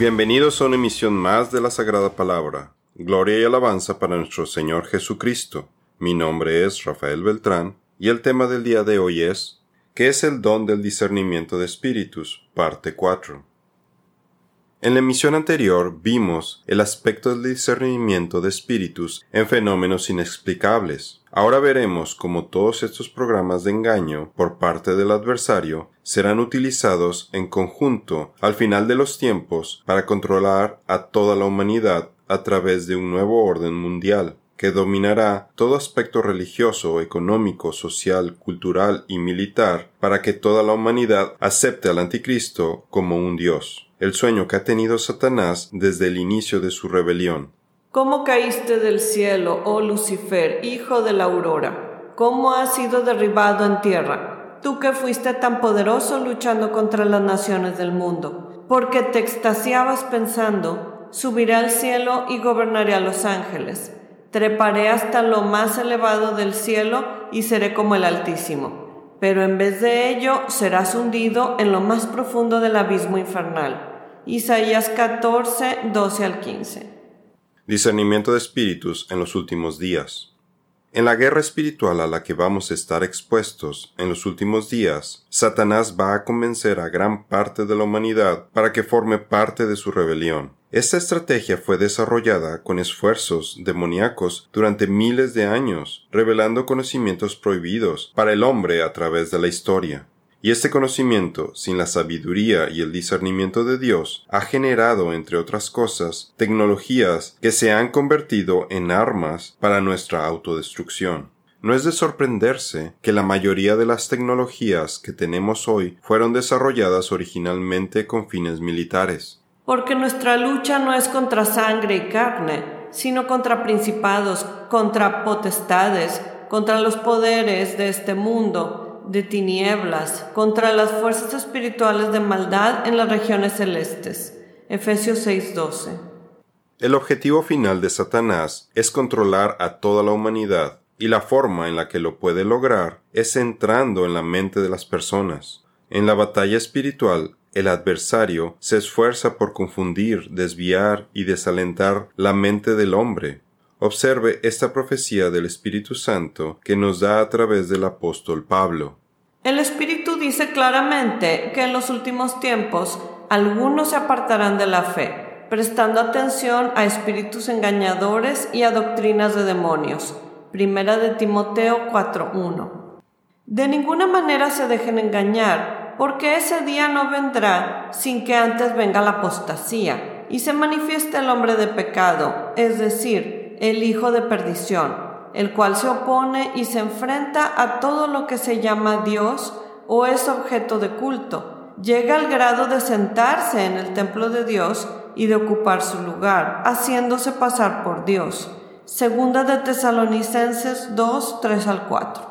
Bienvenidos a una emisión más de la Sagrada Palabra. Gloria y alabanza para nuestro Señor Jesucristo. Mi nombre es Rafael Beltrán y el tema del día de hoy es ¿Qué es el don del discernimiento de espíritus? Parte 4. En la emisión anterior vimos el aspecto del discernimiento de espíritus en fenómenos inexplicables. Ahora veremos cómo todos estos programas de engaño por parte del adversario serán utilizados en conjunto al final de los tiempos para controlar a toda la humanidad a través de un nuevo orden mundial que dominará todo aspecto religioso, económico, social, cultural y militar para que toda la humanidad acepte al anticristo como un dios el sueño que ha tenido Satanás desde el inicio de su rebelión. ¿Cómo caíste del cielo, oh Lucifer, hijo de la aurora? ¿Cómo has sido derribado en tierra? Tú que fuiste tan poderoso luchando contra las naciones del mundo, porque te extasiabas pensando, subiré al cielo y gobernaré a los ángeles. Treparé hasta lo más elevado del cielo y seré como el Altísimo. Pero en vez de ello serás hundido en lo más profundo del abismo infernal Isaías 14, 12 al 15. Discernimiento de espíritus en los últimos días. En la guerra espiritual a la que vamos a estar expuestos en los últimos días, Satanás va a convencer a gran parte de la humanidad para que forme parte de su rebelión. Esta estrategia fue desarrollada con esfuerzos demoníacos durante miles de años, revelando conocimientos prohibidos para el hombre a través de la historia. Y este conocimiento, sin la sabiduría y el discernimiento de Dios, ha generado, entre otras cosas, tecnologías que se han convertido en armas para nuestra autodestrucción. No es de sorprenderse que la mayoría de las tecnologías que tenemos hoy fueron desarrolladas originalmente con fines militares. Porque nuestra lucha no es contra sangre y carne, sino contra principados, contra potestades, contra los poderes de este mundo, de tinieblas contra las fuerzas espirituales de maldad en las regiones celestes. Efesios 6:12. El objetivo final de Satanás es controlar a toda la humanidad, y la forma en la que lo puede lograr es entrando en la mente de las personas. En la batalla espiritual, el adversario se esfuerza por confundir, desviar y desalentar la mente del hombre, Observe esta profecía del Espíritu Santo que nos da a través del apóstol Pablo. El Espíritu dice claramente que en los últimos tiempos algunos se apartarán de la fe, prestando atención a espíritus engañadores y a doctrinas de demonios. Primera de Timoteo 4.1. De ninguna manera se dejen engañar, porque ese día no vendrá sin que antes venga la apostasía y se manifieste el hombre de pecado, es decir, el hijo de perdición, el cual se opone y se enfrenta a todo lo que se llama Dios o es objeto de culto. Llega al grado de sentarse en el templo de Dios y de ocupar su lugar, haciéndose pasar por Dios. Segunda de Tesalonicenses 2, 3 al 4.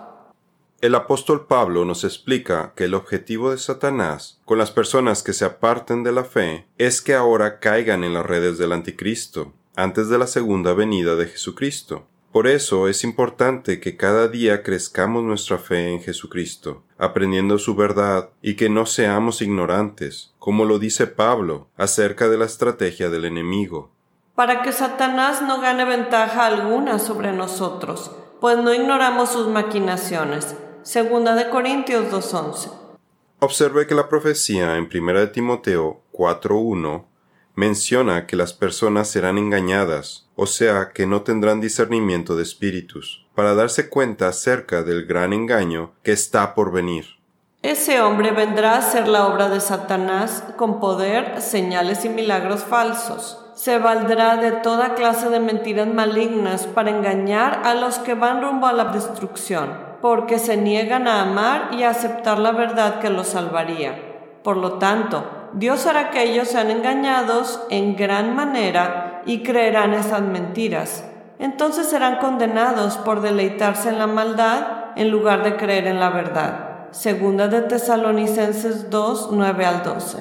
El apóstol Pablo nos explica que el objetivo de Satanás con las personas que se aparten de la fe es que ahora caigan en las redes del anticristo antes de la segunda venida de Jesucristo. Por eso es importante que cada día crezcamos nuestra fe en Jesucristo, aprendiendo su verdad y que no seamos ignorantes, como lo dice Pablo acerca de la estrategia del enemigo. Para que Satanás no gane ventaja alguna sobre nosotros, pues no ignoramos sus maquinaciones. Segunda de Corintios 2.11. Observe que la profecía en 1 Timoteo 4.1 menciona que las personas serán engañadas, o sea, que no tendrán discernimiento de espíritus, para darse cuenta acerca del gran engaño que está por venir. Ese hombre vendrá a ser la obra de Satanás con poder, señales y milagros falsos. Se valdrá de toda clase de mentiras malignas para engañar a los que van rumbo a la destrucción, porque se niegan a amar y a aceptar la verdad que los salvaría. Por lo tanto, Dios hará que ellos sean engañados en gran manera y creerán esas mentiras. Entonces serán condenados por deleitarse en la maldad en lugar de creer en la verdad. Segunda de Tesalonicenses 2, 9 al 12.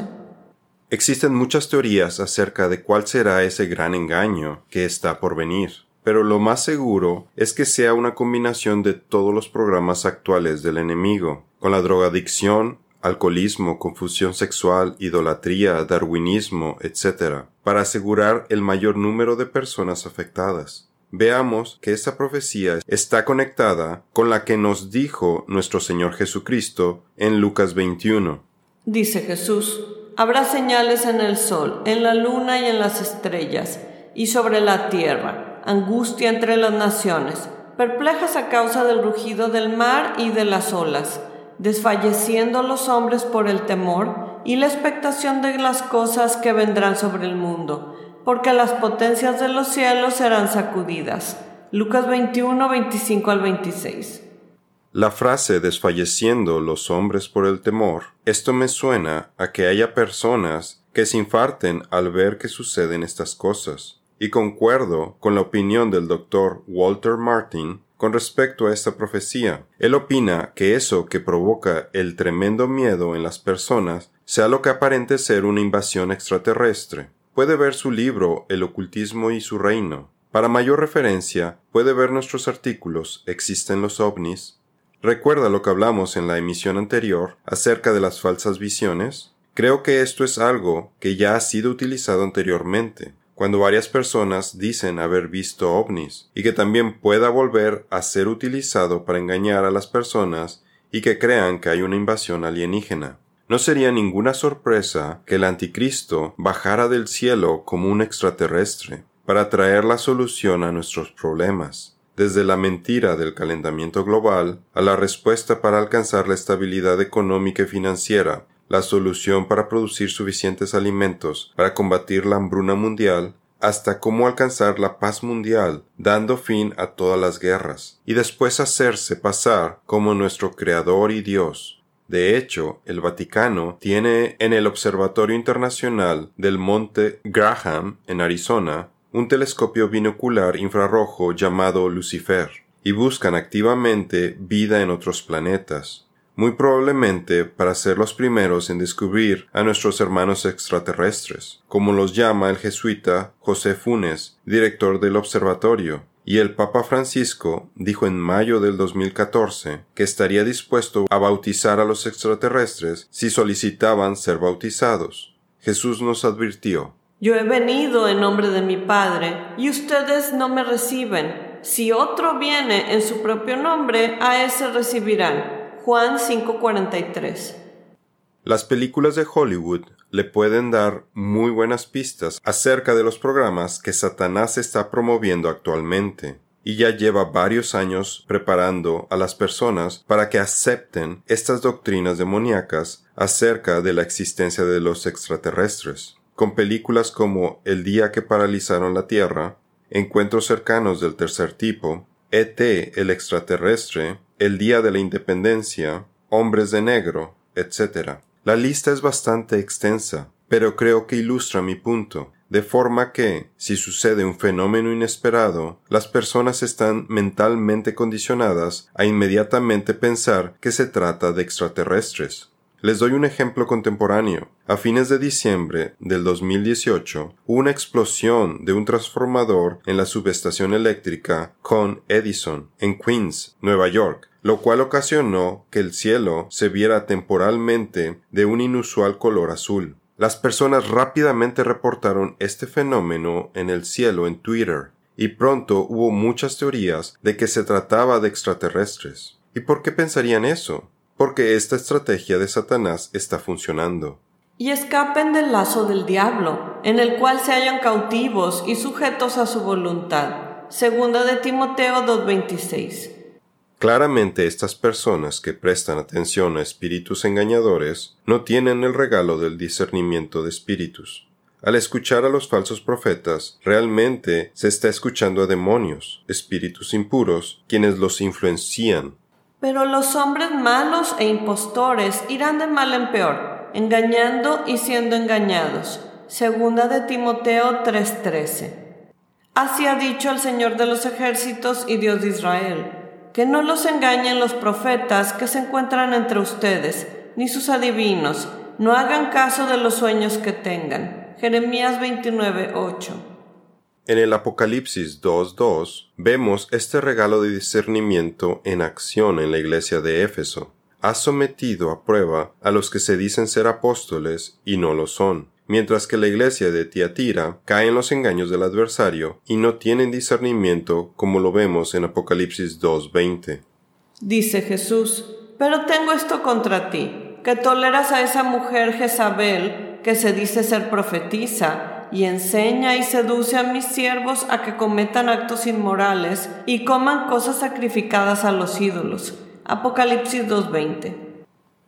Existen muchas teorías acerca de cuál será ese gran engaño que está por venir, pero lo más seguro es que sea una combinación de todos los programas actuales del enemigo, con la drogadicción, alcoholismo, confusión sexual, idolatría, darwinismo, etc., para asegurar el mayor número de personas afectadas. Veamos que esa profecía está conectada con la que nos dijo nuestro Señor Jesucristo en Lucas 21. Dice Jesús, habrá señales en el sol, en la luna y en las estrellas, y sobre la tierra, angustia entre las naciones, perplejas a causa del rugido del mar y de las olas desfalleciendo los hombres por el temor y la expectación de las cosas que vendrán sobre el mundo, porque las potencias de los cielos serán sacudidas. Lucas 21, 25 al 26. La frase desfalleciendo los hombres por el temor, esto me suena a que haya personas que se infarten al ver que suceden estas cosas, y concuerdo con la opinión del doctor Walter Martin con respecto a esta profecía. Él opina que eso que provoca el tremendo miedo en las personas sea lo que aparente ser una invasión extraterrestre. Puede ver su libro El ocultismo y su reino. Para mayor referencia, puede ver nuestros artículos ¿Existen los ovnis? ¿Recuerda lo que hablamos en la emisión anterior acerca de las falsas visiones? Creo que esto es algo que ya ha sido utilizado anteriormente cuando varias personas dicen haber visto ovnis, y que también pueda volver a ser utilizado para engañar a las personas y que crean que hay una invasión alienígena. No sería ninguna sorpresa que el anticristo bajara del cielo como un extraterrestre para traer la solución a nuestros problemas, desde la mentira del calentamiento global a la respuesta para alcanzar la estabilidad económica y financiera la solución para producir suficientes alimentos para combatir la hambruna mundial, hasta cómo alcanzar la paz mundial, dando fin a todas las guerras, y después hacerse pasar como nuestro Creador y Dios. De hecho, el Vaticano tiene en el Observatorio Internacional del Monte Graham, en Arizona, un telescopio binocular infrarrojo llamado Lucifer, y buscan activamente vida en otros planetas muy probablemente para ser los primeros en descubrir a nuestros hermanos extraterrestres, como los llama el jesuita José Funes, director del observatorio, y el Papa Francisco dijo en mayo del 2014 que estaría dispuesto a bautizar a los extraterrestres si solicitaban ser bautizados. Jesús nos advirtió, Yo he venido en nombre de mi Padre, y ustedes no me reciben. Si otro viene en su propio nombre, a ese recibirán. Juan 5:43. Las películas de Hollywood le pueden dar muy buenas pistas acerca de los programas que Satanás está promoviendo actualmente y ya lleva varios años preparando a las personas para que acepten estas doctrinas demoníacas acerca de la existencia de los extraterrestres, con películas como El día que paralizaron la Tierra, Encuentros cercanos del tercer tipo, ET el extraterrestre, el Día de la Independencia, Hombres de Negro, etc. La lista es bastante extensa, pero creo que ilustra mi punto, de forma que, si sucede un fenómeno inesperado, las personas están mentalmente condicionadas a inmediatamente pensar que se trata de extraterrestres. Les doy un ejemplo contemporáneo. A fines de diciembre del 2018, hubo una explosión de un transformador en la subestación eléctrica con Edison en Queens, Nueva York, lo cual ocasionó que el cielo se viera temporalmente de un inusual color azul. Las personas rápidamente reportaron este fenómeno en el cielo en Twitter, y pronto hubo muchas teorías de que se trataba de extraterrestres. ¿Y por qué pensarían eso? Porque esta estrategia de Satanás está funcionando. Y escapen del lazo del diablo, en el cual se hallan cautivos y sujetos a su voluntad. Segunda de Timoteo 2.26. Claramente estas personas que prestan atención a espíritus engañadores no tienen el regalo del discernimiento de espíritus. Al escuchar a los falsos profetas, realmente se está escuchando a demonios, espíritus impuros, quienes los influencian pero los hombres malos e impostores irán de mal en peor, engañando y siendo engañados. Segunda de Timoteo 3:13. Así ha dicho el Señor de los ejércitos y Dios de Israel, que no los engañen los profetas que se encuentran entre ustedes, ni sus adivinos, no hagan caso de los sueños que tengan. Jeremías 29:8. En el Apocalipsis 2.2 vemos este regalo de discernimiento en acción en la iglesia de Éfeso. ha sometido a prueba a los que se dicen ser apóstoles y no lo son, mientras que la iglesia de Tiatira cae en los engaños del adversario y no tienen discernimiento como lo vemos en Apocalipsis 2.20. Dice Jesús, pero tengo esto contra ti, que toleras a esa mujer Jezabel, que se dice ser profetisa, y enseña y seduce a mis siervos a que cometan actos inmorales y coman cosas sacrificadas a los ídolos. Apocalipsis 2.20.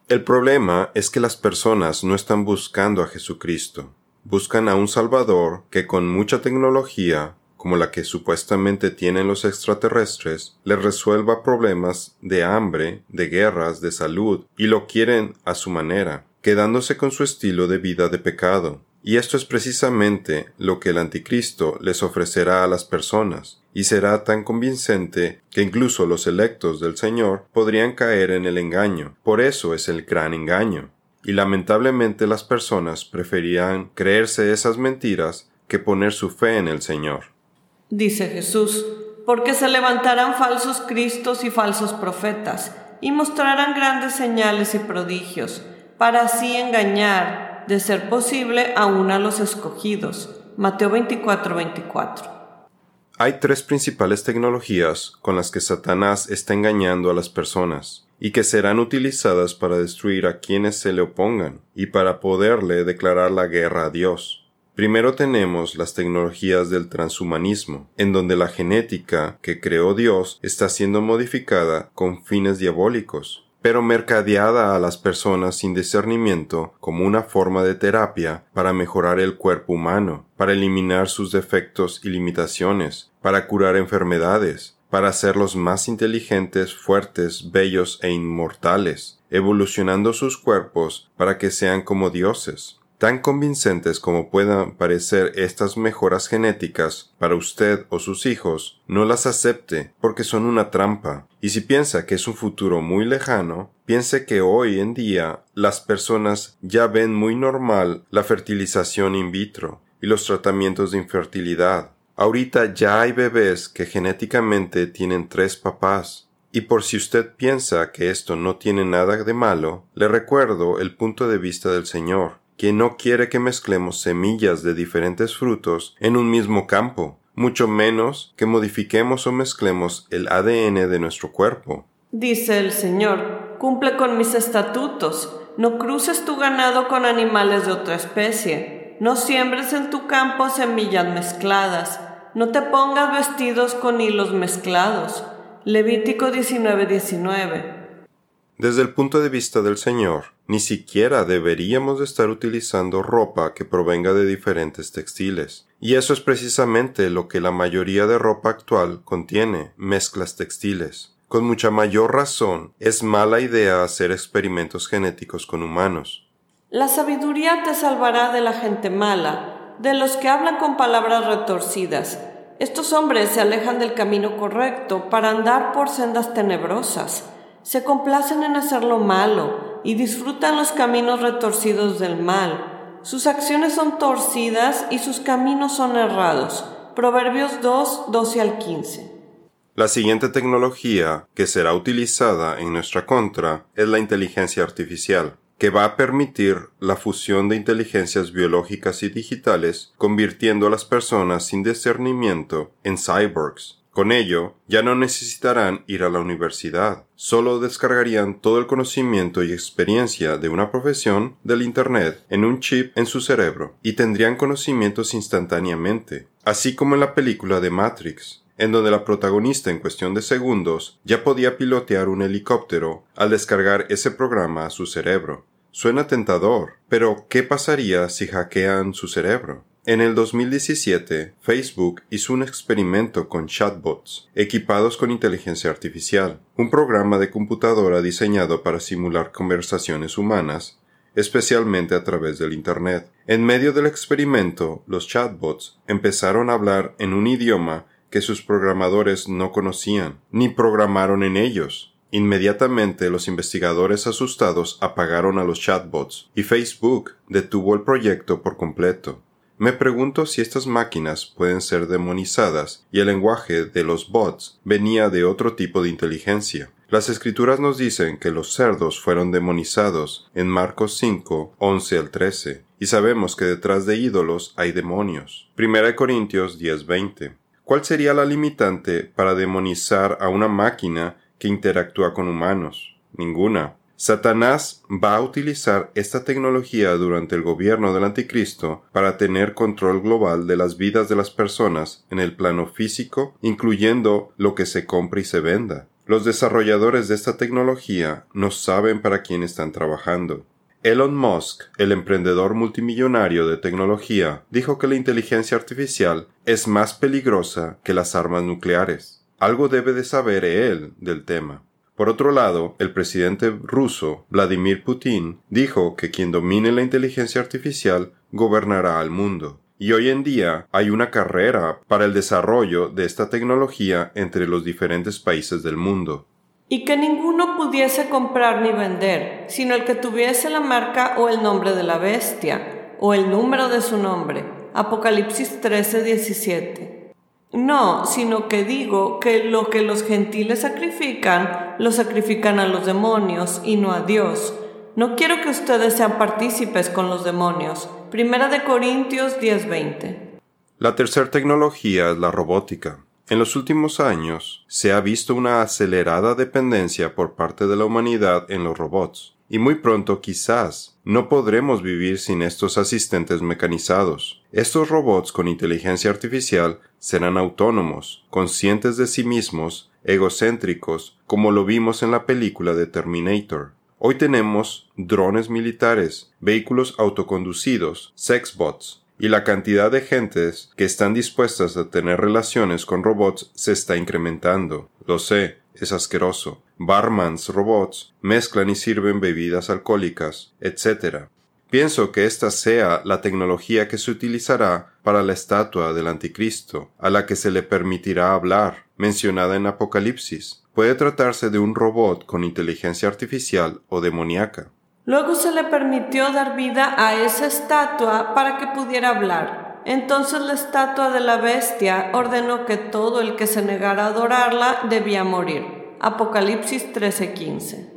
El problema es que las personas no están buscando a Jesucristo. Buscan a un Salvador que con mucha tecnología, como la que supuestamente tienen los extraterrestres, les resuelva problemas de hambre, de guerras, de salud, y lo quieren a su manera, quedándose con su estilo de vida de pecado. Y esto es precisamente lo que el anticristo les ofrecerá a las personas, y será tan convincente que incluso los electos del Señor podrían caer en el engaño. Por eso es el gran engaño. Y lamentablemente las personas preferían creerse esas mentiras que poner su fe en el Señor. Dice Jesús, porque se levantarán falsos cristos y falsos profetas, y mostrarán grandes señales y prodigios, para así engañar, de ser posible, aún a los escogidos. Mateo 24, 24. Hay tres principales tecnologías con las que Satanás está engañando a las personas y que serán utilizadas para destruir a quienes se le opongan y para poderle declarar la guerra a Dios. Primero tenemos las tecnologías del transhumanismo, en donde la genética que creó Dios está siendo modificada con fines diabólicos, pero mercadeada a las personas sin discernimiento como una forma de terapia para mejorar el cuerpo humano, para eliminar sus defectos y limitaciones, para curar enfermedades, para hacerlos más inteligentes, fuertes, bellos e inmortales, evolucionando sus cuerpos para que sean como dioses. Tan convincentes como puedan parecer estas mejoras genéticas para usted o sus hijos, no las acepte porque son una trampa. Y si piensa que es un futuro muy lejano, piense que hoy en día las personas ya ven muy normal la fertilización in vitro y los tratamientos de infertilidad. Ahorita ya hay bebés que genéticamente tienen tres papás. Y por si usted piensa que esto no tiene nada de malo, le recuerdo el punto de vista del Señor que no quiere que mezclemos semillas de diferentes frutos en un mismo campo, mucho menos que modifiquemos o mezclemos el ADN de nuestro cuerpo. Dice el Señor, cumple con mis estatutos, no cruces tu ganado con animales de otra especie, no siembres en tu campo semillas mezcladas, no te pongas vestidos con hilos mezclados. Levítico 19:19. Desde el punto de vista del Señor, ni siquiera deberíamos estar utilizando ropa que provenga de diferentes textiles. Y eso es precisamente lo que la mayoría de ropa actual contiene, mezclas textiles. Con mucha mayor razón, es mala idea hacer experimentos genéticos con humanos. La sabiduría te salvará de la gente mala, de los que hablan con palabras retorcidas. Estos hombres se alejan del camino correcto para andar por sendas tenebrosas se complacen en hacer lo malo y disfrutan los caminos retorcidos del mal. Sus acciones son torcidas y sus caminos son errados. Proverbios 2, 12 al 15. La siguiente tecnología que será utilizada en nuestra contra es la inteligencia artificial, que va a permitir la fusión de inteligencias biológicas y digitales, convirtiendo a las personas sin discernimiento en cyborgs. Con ello, ya no necesitarán ir a la universidad, solo descargarían todo el conocimiento y experiencia de una profesión del Internet en un chip en su cerebro y tendrían conocimientos instantáneamente, así como en la película de Matrix, en donde la protagonista en cuestión de segundos ya podía pilotear un helicóptero al descargar ese programa a su cerebro. Suena tentador, pero ¿qué pasaría si hackean su cerebro? En el 2017, Facebook hizo un experimento con chatbots equipados con inteligencia artificial, un programa de computadora diseñado para simular conversaciones humanas, especialmente a través del Internet. En medio del experimento, los chatbots empezaron a hablar en un idioma que sus programadores no conocían, ni programaron en ellos. Inmediatamente los investigadores asustados apagaron a los chatbots y Facebook detuvo el proyecto por completo. Me pregunto si estas máquinas pueden ser demonizadas y el lenguaje de los bots venía de otro tipo de inteligencia. Las escrituras nos dicen que los cerdos fueron demonizados en Marcos 5, 11 al 13, y sabemos que detrás de ídolos hay demonios. 1 Corintios 10, 20. ¿Cuál sería la limitante para demonizar a una máquina que interactúa con humanos? Ninguna. Satanás va a utilizar esta tecnología durante el gobierno del anticristo para tener control global de las vidas de las personas en el plano físico, incluyendo lo que se compra y se venda. Los desarrolladores de esta tecnología no saben para quién están trabajando. Elon Musk, el emprendedor multimillonario de tecnología, dijo que la inteligencia artificial es más peligrosa que las armas nucleares. Algo debe de saber él del tema. Por otro lado, el presidente ruso, Vladimir Putin, dijo que quien domine la inteligencia artificial gobernará al mundo y hoy en día hay una carrera para el desarrollo de esta tecnología entre los diferentes países del mundo. Y que ninguno pudiese comprar ni vender, sino el que tuviese la marca o el nombre de la bestia, o el número de su nombre. Apocalipsis 13, 17. No, sino que digo que lo que los gentiles sacrifican, lo sacrifican a los demonios y no a Dios no quiero que ustedes sean partícipes con los demonios. Primera de Corintios 10:20. La tercera tecnología es la robótica. En los últimos años se ha visto una acelerada dependencia por parte de la humanidad en los robots, y muy pronto quizás no podremos vivir sin estos asistentes mecanizados. Estos robots con inteligencia artificial serán autónomos, conscientes de sí mismos, egocéntricos, como lo vimos en la película de Terminator. Hoy tenemos drones militares, vehículos autoconducidos, sexbots, y la cantidad de gentes que están dispuestas a tener relaciones con robots se está incrementando. Lo sé, es asqueroso. Barmans robots mezclan y sirven bebidas alcohólicas, etc. Pienso que esta sea la tecnología que se utilizará para la estatua del anticristo, a la que se le permitirá hablar, mencionada en Apocalipsis. Puede tratarse de un robot con inteligencia artificial o demoníaca. Luego se le permitió dar vida a esa estatua para que pudiera hablar. Entonces la estatua de la bestia ordenó que todo el que se negara a adorarla debía morir. Apocalipsis 13:15.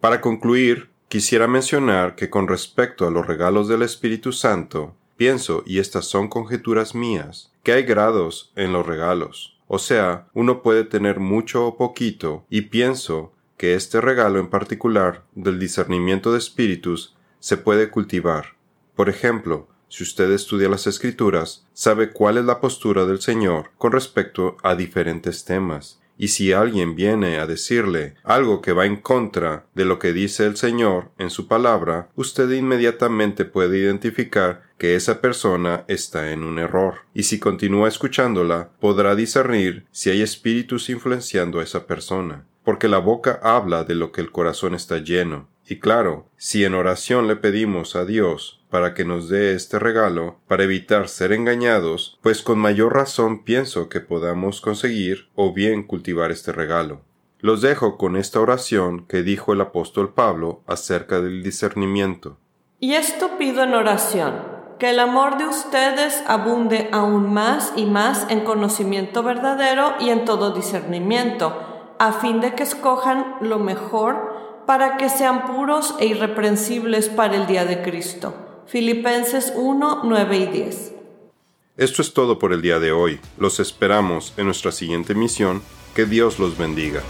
Para concluir, quisiera mencionar que con respecto a los regalos del Espíritu Santo, pienso, y estas son conjeturas mías, que hay grados en los regalos. O sea, uno puede tener mucho o poquito, y pienso que este regalo en particular del discernimiento de espíritus se puede cultivar. Por ejemplo, si usted estudia las escrituras, sabe cuál es la postura del Señor con respecto a diferentes temas. Y si alguien viene a decirle algo que va en contra de lo que dice el Señor en su palabra, usted inmediatamente puede identificar que esa persona está en un error, y si continúa escuchándola, podrá discernir si hay espíritus influenciando a esa persona, porque la boca habla de lo que el corazón está lleno. Y claro, si en oración le pedimos a Dios para que nos dé este regalo, para evitar ser engañados, pues con mayor razón pienso que podamos conseguir o bien cultivar este regalo. Los dejo con esta oración que dijo el apóstol Pablo acerca del discernimiento. Y esto pido en oración que el amor de ustedes abunde aún más y más en conocimiento verdadero y en todo discernimiento, a fin de que escojan lo mejor para que sean puros e irreprensibles para el día de Cristo. Filipenses 1, 9 y 10. Esto es todo por el día de hoy. Los esperamos en nuestra siguiente misión. Que Dios los bendiga.